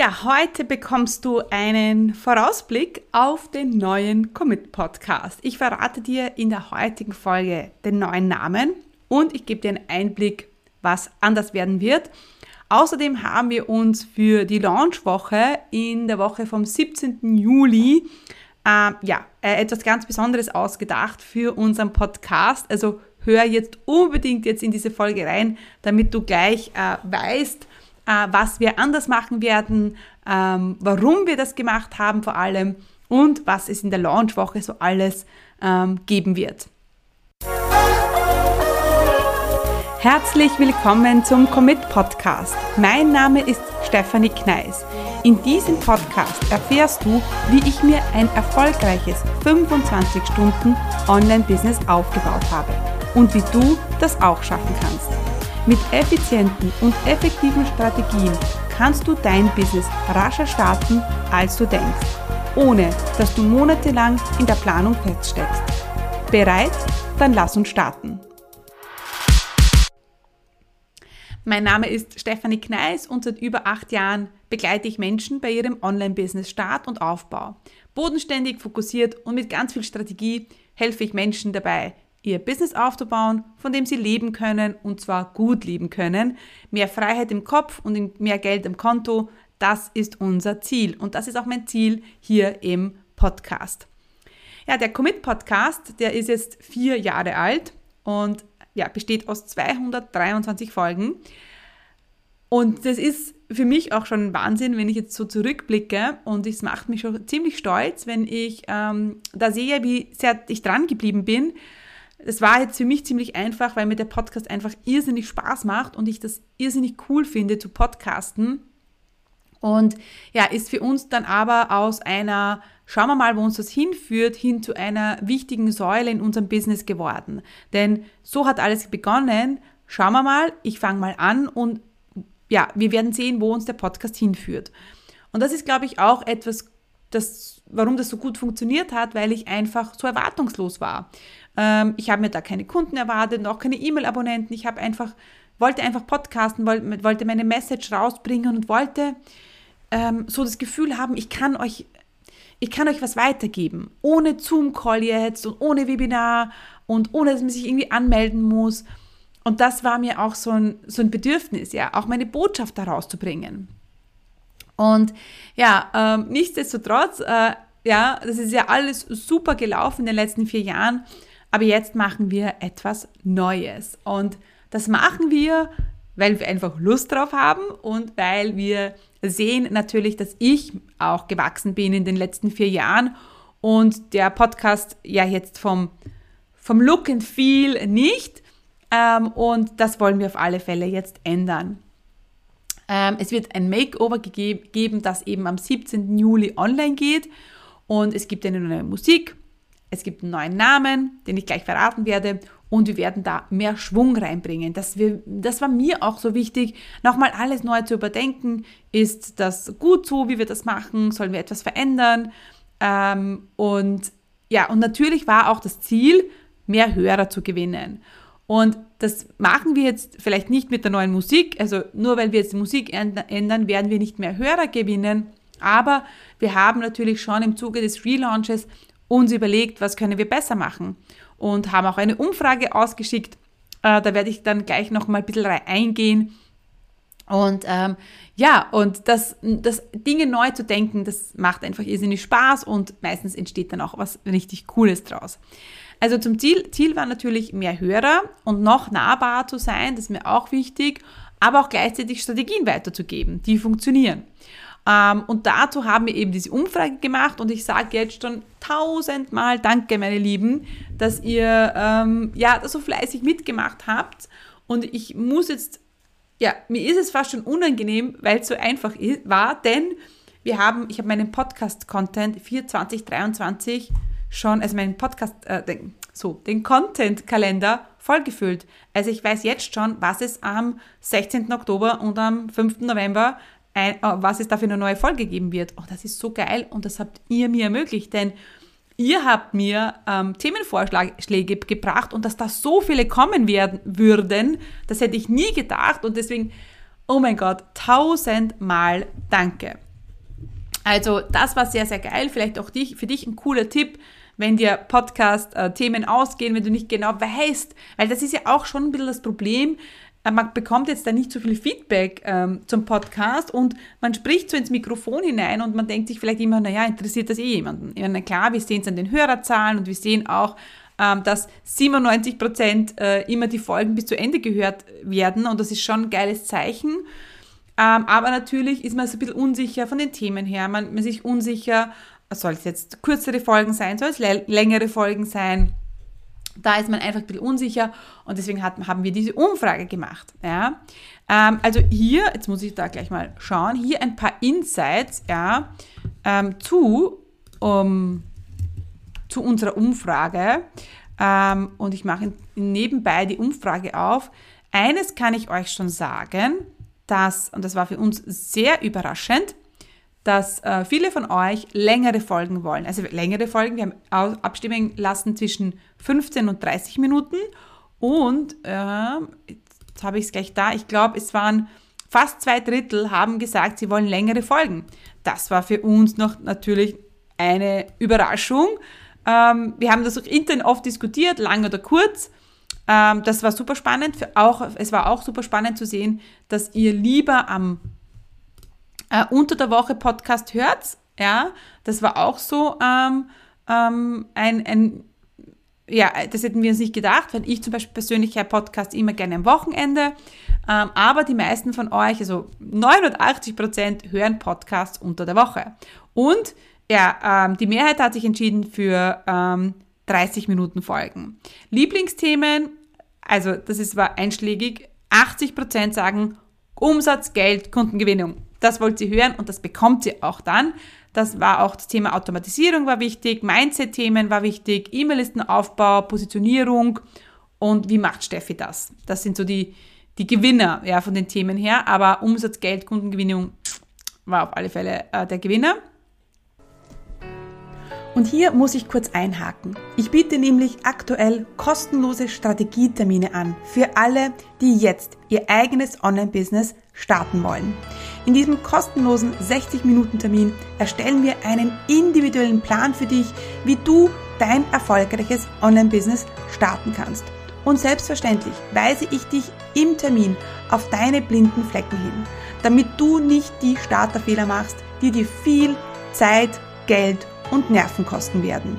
Ja, heute bekommst du einen Vorausblick auf den neuen Commit Podcast. Ich verrate dir in der heutigen Folge den neuen Namen und ich gebe dir einen Einblick, was anders werden wird. Außerdem haben wir uns für die Launchwoche in der Woche vom 17. Juli äh, ja, äh, etwas ganz Besonderes ausgedacht für unseren Podcast. Also hör jetzt unbedingt jetzt in diese Folge rein, damit du gleich äh, weißt, was wir anders machen werden, ähm, warum wir das gemacht haben vor allem und was es in der Launchwoche so alles ähm, geben wird. Herzlich willkommen zum Commit Podcast. Mein Name ist Stefanie Kneis. In diesem Podcast erfährst du, wie ich mir ein erfolgreiches 25 Stunden Online-Business aufgebaut habe und wie du das auch schaffen kannst. Mit effizienten und effektiven Strategien kannst du dein Business rascher starten, als du denkst, ohne dass du monatelang in der Planung feststeckst. Bereit? Dann lass uns starten. Mein Name ist Stefanie Kneis und seit über acht Jahren begleite ich Menschen bei ihrem Online-Business-Start und Aufbau. Bodenständig, fokussiert und mit ganz viel Strategie helfe ich Menschen dabei, ihr Business aufzubauen, von dem sie leben können und zwar gut leben können. Mehr Freiheit im Kopf und mehr Geld im Konto, das ist unser Ziel und das ist auch mein Ziel hier im Podcast. Ja, der Commit Podcast, der ist jetzt vier Jahre alt und ja, besteht aus 223 Folgen. Und das ist für mich auch schon ein Wahnsinn, wenn ich jetzt so zurückblicke und es macht mich schon ziemlich stolz, wenn ich ähm, da sehe, wie sehr ich dran geblieben bin es war jetzt für mich ziemlich einfach, weil mir der Podcast einfach irrsinnig Spaß macht und ich das irrsinnig cool finde zu podcasten. Und ja, ist für uns dann aber aus einer, schauen wir mal, wo uns das hinführt, hin zu einer wichtigen Säule in unserem Business geworden. Denn so hat alles begonnen. Schauen wir mal, ich fange mal an und ja, wir werden sehen, wo uns der Podcast hinführt. Und das ist, glaube ich, auch etwas, das, warum das so gut funktioniert hat, weil ich einfach so erwartungslos war. Ähm, ich habe mir da keine Kunden erwartet auch keine E-Mail-Abonnenten. Ich habe einfach, wollte einfach podcasten, wollte, wollte meine Message rausbringen und wollte ähm, so das Gefühl haben, ich kann euch, ich kann euch was weitergeben. Ohne Zoom-Call jetzt und ohne Webinar und ohne, dass man sich irgendwie anmelden muss. Und das war mir auch so ein, so ein Bedürfnis, ja, auch meine Botschaft da rauszubringen. Und ja, ähm, nichtsdestotrotz, äh, ja, das ist ja alles super gelaufen in den letzten vier Jahren. Aber jetzt machen wir etwas Neues. Und das machen wir, weil wir einfach Lust drauf haben und weil wir sehen natürlich, dass ich auch gewachsen bin in den letzten vier Jahren und der Podcast ja jetzt vom, vom Look and Feel nicht. Ähm, und das wollen wir auf alle Fälle jetzt ändern. Ähm, es wird ein Makeover geben, das eben am 17. Juli online geht. Und es gibt eine neue Musik, es gibt einen neuen Namen, den ich gleich verraten werde und wir werden da mehr Schwung reinbringen. Das, wir, das war mir auch so wichtig, nochmal alles neu zu überdenken. Ist das gut so, wie wir das machen? Sollen wir etwas verändern? Ähm, und ja, und natürlich war auch das Ziel, mehr Hörer zu gewinnen. Und das machen wir jetzt vielleicht nicht mit der neuen Musik. Also nur weil wir jetzt die Musik ändern, werden wir nicht mehr Hörer gewinnen. Aber wir haben natürlich schon im Zuge des Relaunches uns überlegt, was können wir besser machen und haben auch eine Umfrage ausgeschickt. Äh, da werde ich dann gleich noch mal ein bisschen eingehen. Und ähm, ja, und das, das Dinge neu zu denken, das macht einfach irrsinnig Spaß und meistens entsteht dann auch was richtig Cooles draus. Also zum Ziel, Ziel war natürlich mehr Hörer und noch nahbar zu sein, das ist mir auch wichtig, aber auch gleichzeitig Strategien weiterzugeben, die funktionieren. Ähm, und dazu haben wir eben diese Umfrage gemacht und ich sage jetzt schon tausendmal Danke, meine Lieben, dass ihr ähm, ja so fleißig mitgemacht habt. Und ich muss jetzt, ja, mir ist es fast schon unangenehm, weil es so einfach war, denn wir haben, ich habe meinen Podcast-Content für 2023 schon, also meinen Podcast, äh, den, so, den Content-Kalender vollgefüllt. Also ich weiß jetzt schon, was es am 16. Oktober und am 5. November ein, oh, was es da für eine neue Folge geben wird. Oh, das ist so geil und das habt ihr mir ermöglicht, denn ihr habt mir ähm, Themenvorschläge gebracht und dass da so viele kommen werden würden, das hätte ich nie gedacht und deswegen, oh mein Gott, tausendmal danke. Also das war sehr, sehr geil. Vielleicht auch dich, für dich ein cooler Tipp, wenn dir Podcast-Themen ausgehen, wenn du nicht genau weißt, weil das ist ja auch schon ein bisschen das Problem. Äh, man bekommt jetzt da nicht so viel Feedback ähm, zum Podcast und man spricht so ins Mikrofon hinein und man denkt sich vielleicht immer, naja, interessiert das eh jemanden? Ja, na klar, wir sehen es an den Hörerzahlen und wir sehen auch, ähm, dass 97 Prozent äh, immer die Folgen bis zu Ende gehört werden und das ist schon ein geiles Zeichen. Ähm, aber natürlich ist man so ein bisschen unsicher von den Themen her. Man, man ist sich unsicher, soll es jetzt kürzere Folgen sein, soll es längere Folgen sein. Da ist man einfach ein bisschen unsicher und deswegen hat, haben wir diese Umfrage gemacht. Ja. Ähm, also hier, jetzt muss ich da gleich mal schauen, hier ein paar Insights ja, ähm, zu, um, zu unserer Umfrage. Ähm, und ich mache nebenbei die Umfrage auf. Eines kann ich euch schon sagen, dass, und das war für uns sehr überraschend, dass äh, viele von euch längere Folgen wollen. Also längere Folgen, wir haben abstimmen lassen zwischen 15 und 30 Minuten. Und äh, jetzt habe ich es gleich da, ich glaube, es waren fast zwei Drittel haben gesagt, sie wollen längere Folgen. Das war für uns noch natürlich eine Überraschung. Ähm, wir haben das auch intern oft diskutiert, lang oder kurz. Ähm, das war super spannend. Für auch, es war auch super spannend zu sehen, dass ihr lieber am äh, unter der Woche Podcast hört. Ja, das war auch so ähm, ähm, ein, ein, ja, das hätten wir uns nicht gedacht, weil ich zum Beispiel persönlich ja Podcast immer gerne am Wochenende. Ähm, aber die meisten von euch, also 89 Prozent, hören Podcasts unter der Woche. Und ja, ähm, die Mehrheit hat sich entschieden für ähm, 30 Minuten Folgen. Lieblingsthemen, also das ist war einschlägig, 80 Prozent sagen Umsatz, Geld, Kundengewinnung. Das wollt ihr hören und das bekommt ihr auch dann. Das war auch das Thema Automatisierung war wichtig, Mindset-Themen war wichtig, E-Mail-Listenaufbau, Positionierung und wie macht Steffi das? Das sind so die, die Gewinner ja, von den Themen her, aber Umsatz, Geld, Kundengewinnung war auf alle Fälle äh, der Gewinner. Und hier muss ich kurz einhaken. Ich biete nämlich aktuell kostenlose Strategietermine an für alle, die jetzt ihr eigenes Online-Business starten wollen. In diesem kostenlosen 60-Minuten-Termin erstellen wir einen individuellen Plan für dich, wie du dein erfolgreiches Online-Business starten kannst. Und selbstverständlich weise ich dich im Termin auf deine blinden Flecken hin, damit du nicht die Starterfehler machst, die dir viel Zeit, Geld und Nerven kosten werden.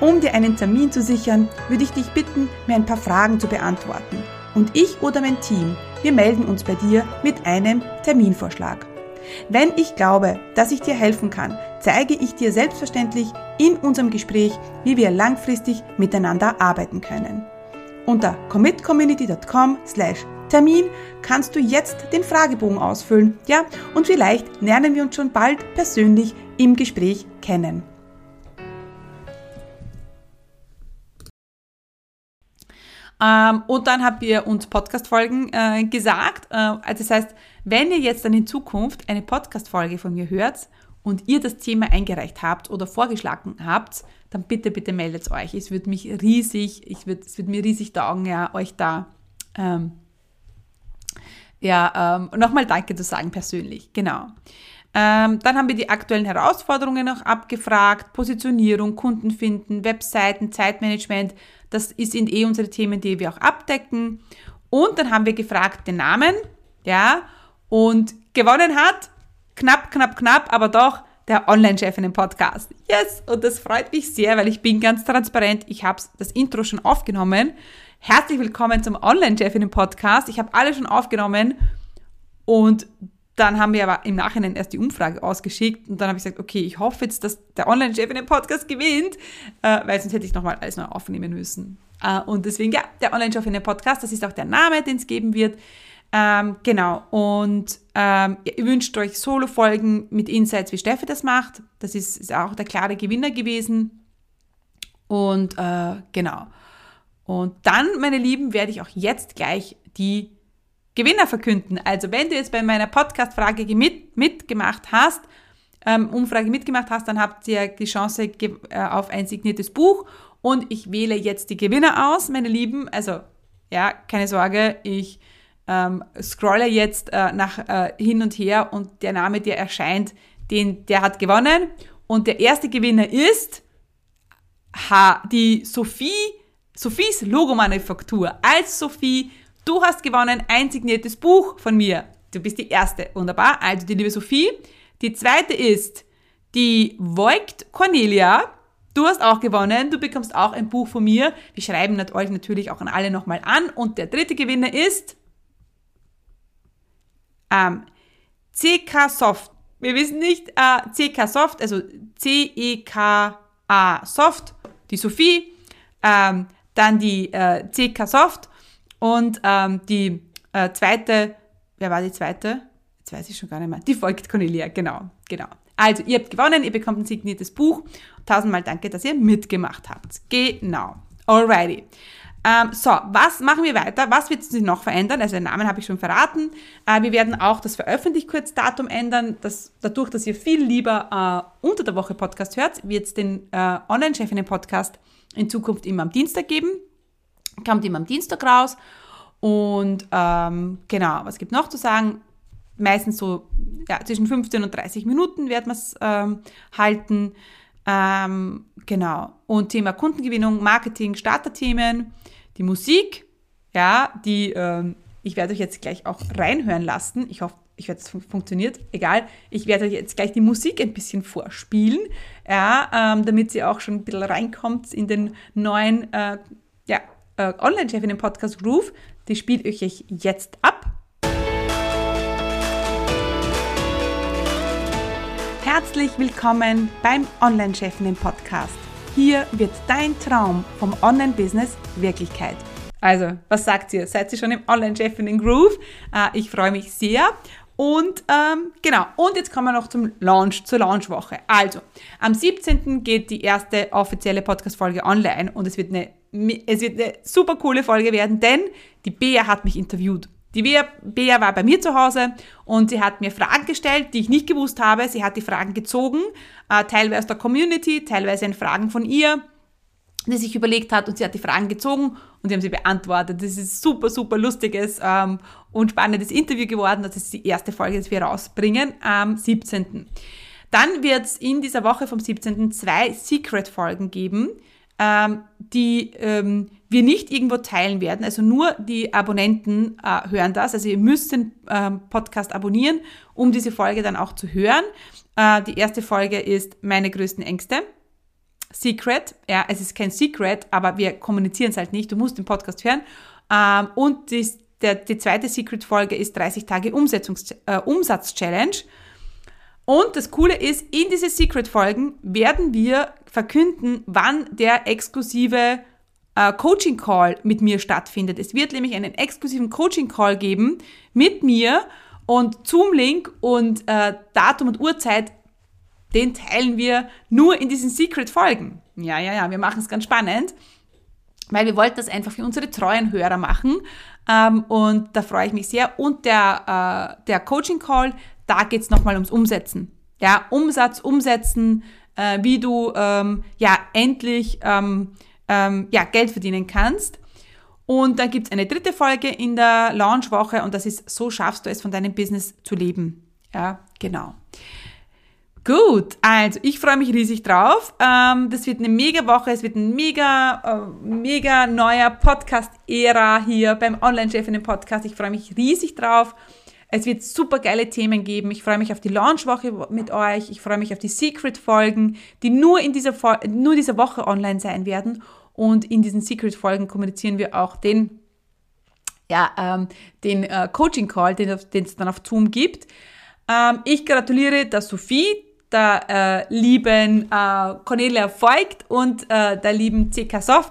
Um dir einen Termin zu sichern, würde ich dich bitten, mir ein paar Fragen zu beantworten. Und ich oder mein Team, wir melden uns bei dir mit einem Terminvorschlag. Wenn ich glaube, dass ich dir helfen kann, zeige ich dir selbstverständlich in unserem Gespräch, wie wir langfristig miteinander arbeiten können. Unter commitcommunity.com slash Termin kannst du jetzt den Fragebogen ausfüllen, ja, und vielleicht lernen wir uns schon bald persönlich im Gespräch kennen. Ähm, und dann habt ihr uns Podcast-Folgen äh, gesagt. Äh, also das heißt, wenn ihr jetzt dann in Zukunft eine Podcast-Folge von mir hört und ihr das Thema eingereicht habt oder vorgeschlagen habt, dann bitte, bitte meldet euch. Es wird mich riesig, ich würd, es wird mir riesig taugen, ja, euch da ähm, ja, ähm, nochmal Danke zu sagen persönlich. Genau. Ähm, dann haben wir die aktuellen Herausforderungen noch abgefragt, Positionierung, Kunden finden, Webseiten, Zeitmanagement. Das sind eh unsere Themen, die wir auch abdecken. Und dann haben wir gefragt den Namen, ja, und gewonnen hat, knapp, knapp, knapp, aber doch der Online-Chef in dem Podcast. Yes, und das freut mich sehr, weil ich bin ganz transparent. Ich habe das Intro schon aufgenommen. Herzlich willkommen zum Online-Chef in dem Podcast. Ich habe alle schon aufgenommen und dann haben wir aber im Nachhinein erst die Umfrage ausgeschickt und dann habe ich gesagt, okay, ich hoffe jetzt, dass der Online-Chef in dem Podcast gewinnt, äh, weil sonst hätte ich nochmal alles neu aufnehmen müssen. Äh, und deswegen, ja, der Online-Chef in dem Podcast, das ist auch der Name, den es geben wird. Ähm, genau, und ähm, ihr wünscht euch Solo-Folgen mit Insights, wie Steffi das macht. Das ist, ist auch der klare Gewinner gewesen. Und äh, genau. Und dann, meine Lieben, werde ich auch jetzt gleich die Gewinner verkünden. Also wenn du jetzt bei meiner Podcast-Frage mit, mitgemacht hast, ähm, Umfrage mitgemacht hast, dann habt ihr die Chance äh, auf ein signiertes Buch und ich wähle jetzt die Gewinner aus, meine Lieben. Also ja, keine Sorge, ich ähm, scrolle jetzt äh, nach äh, hin und her und der Name, der erscheint, den, der hat gewonnen. Und der erste Gewinner ist ha, die Sophie, Sophies Logomanufaktur. Als Sophie, du hast gewonnen ein signiertes Buch von mir. Du bist die erste. Wunderbar. Also die liebe Sophie. Die zweite ist die Voigt Cornelia. Du hast auch gewonnen. Du bekommst auch ein Buch von mir. Wir schreiben euch natürlich auch an alle nochmal an. Und der dritte Gewinner ist ähm, CK Soft. Wir wissen nicht, äh, CK Soft, also C-E-K-A Soft, die Sophie, ähm, dann die äh, CK Soft und ähm, die äh, zweite, wer war die zweite? Jetzt weiß ich schon gar nicht mehr. Die folgt Cornelia, genau, genau. Also, ihr habt gewonnen, ihr bekommt ein signiertes Buch. Tausendmal danke, dass ihr mitgemacht habt. Genau. Alrighty. Ähm, so, was machen wir weiter? Was wird sich noch verändern? Also den Namen habe ich schon verraten. Äh, wir werden auch das Veröffentlichkurzdatum ändern. Das, dadurch, dass ihr viel lieber äh, unter der Woche Podcast hört, wird es den äh, Online-Chefinnen-Podcast in Zukunft immer am Dienstag geben. Kommt immer am Dienstag raus. Und ähm, genau, was gibt noch zu sagen? Meistens so ja, zwischen 15 und 30 Minuten werden wir es ähm, halten. Ähm, genau. Und Thema Kundengewinnung, Marketing, Starterthemen, die Musik, ja, die, ähm, ich werde euch jetzt gleich auch reinhören lassen. Ich hoffe, ich werde es fun funktioniert. Egal, ich werde euch jetzt gleich die Musik ein bisschen vorspielen, ja, ähm, damit sie auch schon ein bisschen reinkommt in den neuen äh, ja, äh, Online-Chef in den Podcast Groove. Die spielt euch jetzt ab. Herzlich willkommen beim Online-Chefinnen Podcast. Hier wird dein Traum vom Online-Business Wirklichkeit. Also, was sagt ihr? Seid ihr schon im Online-Chefinnen Groove? Äh, ich freue mich sehr. Und ähm, genau, und jetzt kommen wir noch zum Launch, zur Launchwoche. Also, am 17. geht die erste offizielle Podcast-Folge online und es wird, eine, es wird eine super coole Folge werden, denn die Bea hat mich interviewt. Die Bea war bei mir zu Hause und sie hat mir Fragen gestellt, die ich nicht gewusst habe. Sie hat die Fragen gezogen, äh, teilweise aus der Community, teilweise in Fragen von ihr, die sich überlegt hat und sie hat die Fragen gezogen und sie haben sie beantwortet. Das ist super, super lustiges ähm, und spannendes Interview geworden. Das ist die erste Folge, die wir rausbringen am 17. Dann wird es in dieser Woche vom 17. zwei Secret-Folgen geben, ähm, die ähm, wir nicht irgendwo teilen werden. Also nur die Abonnenten äh, hören das. Also ihr müsst den ähm, Podcast abonnieren, um diese Folge dann auch zu hören. Äh, die erste Folge ist meine größten Ängste. Secret, ja, es ist kein Secret, aber wir kommunizieren es halt nicht. Du musst den Podcast hören. Ähm, und die, der, die zweite Secret-Folge ist 30 Tage Umsetzungs äh, Umsatz-Challenge. Und das Coole ist, in diese Secret-Folgen werden wir verkünden, wann der exklusive äh, Coaching Call mit mir stattfindet. Es wird nämlich einen exklusiven Coaching Call geben mit mir und Zoom-Link und äh, Datum und Uhrzeit, den teilen wir nur in diesen Secret-Folgen. Ja, ja, ja, wir machen es ganz spannend, weil wir wollten das einfach für unsere treuen Hörer machen ähm, und da freue ich mich sehr. Und der, äh, der Coaching Call, da geht es nochmal ums Umsetzen. Ja, Umsatz, Umsetzen, äh, wie du ähm, ja endlich ähm, ähm, ja, Geld verdienen kannst. Und dann gibt es eine dritte Folge in der Launchwoche und das ist, so schaffst du es, von deinem Business zu leben. Ja, genau. Gut, also ich freue mich riesig drauf. Ähm, das wird eine mega Woche, es wird ein mega, äh, mega neuer Podcast-Ära hier beim Online-Chef in dem Podcast. Ich freue mich riesig drauf. Es wird super geile Themen geben. Ich freue mich auf die Launchwoche mit euch. Ich freue mich auf die Secret-Folgen, die nur in dieser, nur dieser Woche online sein werden. Und in diesen Secret-Folgen kommunizieren wir auch den, ja, ähm, den äh, Coaching-Call, den es dann auf Zoom gibt. Ähm, ich gratuliere der Sophie, der äh, lieben äh, Cornelia Voigt und äh, der lieben CK Soft.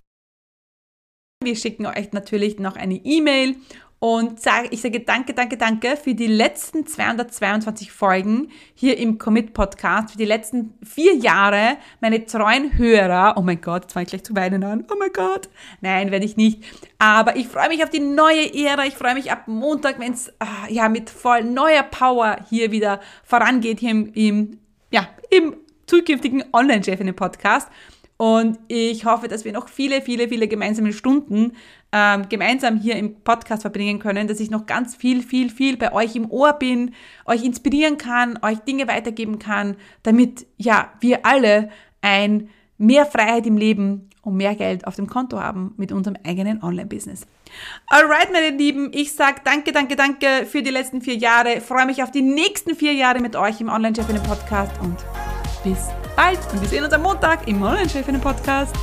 Wir schicken euch natürlich noch eine E-Mail und sage, ich sage danke, danke, danke für die letzten 222 Folgen hier im Commit Podcast, für die letzten vier Jahre, meine treuen Hörer. Oh mein Gott, jetzt fange ich gleich zu weinen an. Oh mein Gott. Nein, werde ich nicht. Aber ich freue mich auf die neue Ära. Ich freue mich ab Montag, wenn es ah, ja mit voll neuer Power hier wieder vorangeht, hier im, im ja, im zukünftigen Online-Chef in dem Podcast. Und ich hoffe, dass wir noch viele, viele, viele gemeinsame Stunden ähm, gemeinsam hier im Podcast verbringen können, dass ich noch ganz viel, viel, viel bei euch im Ohr bin, euch inspirieren kann, euch Dinge weitergeben kann, damit ja wir alle ein mehr Freiheit im Leben und mehr Geld auf dem Konto haben mit unserem eigenen Online-Business. Alright, meine Lieben, ich sag danke, danke, danke für die letzten vier Jahre. Freue mich auf die nächsten vier Jahre mit euch im Online-Chefinnen-Podcast und bis bald. Und wir sehen uns am Montag im Online-Chefinnen-Podcast.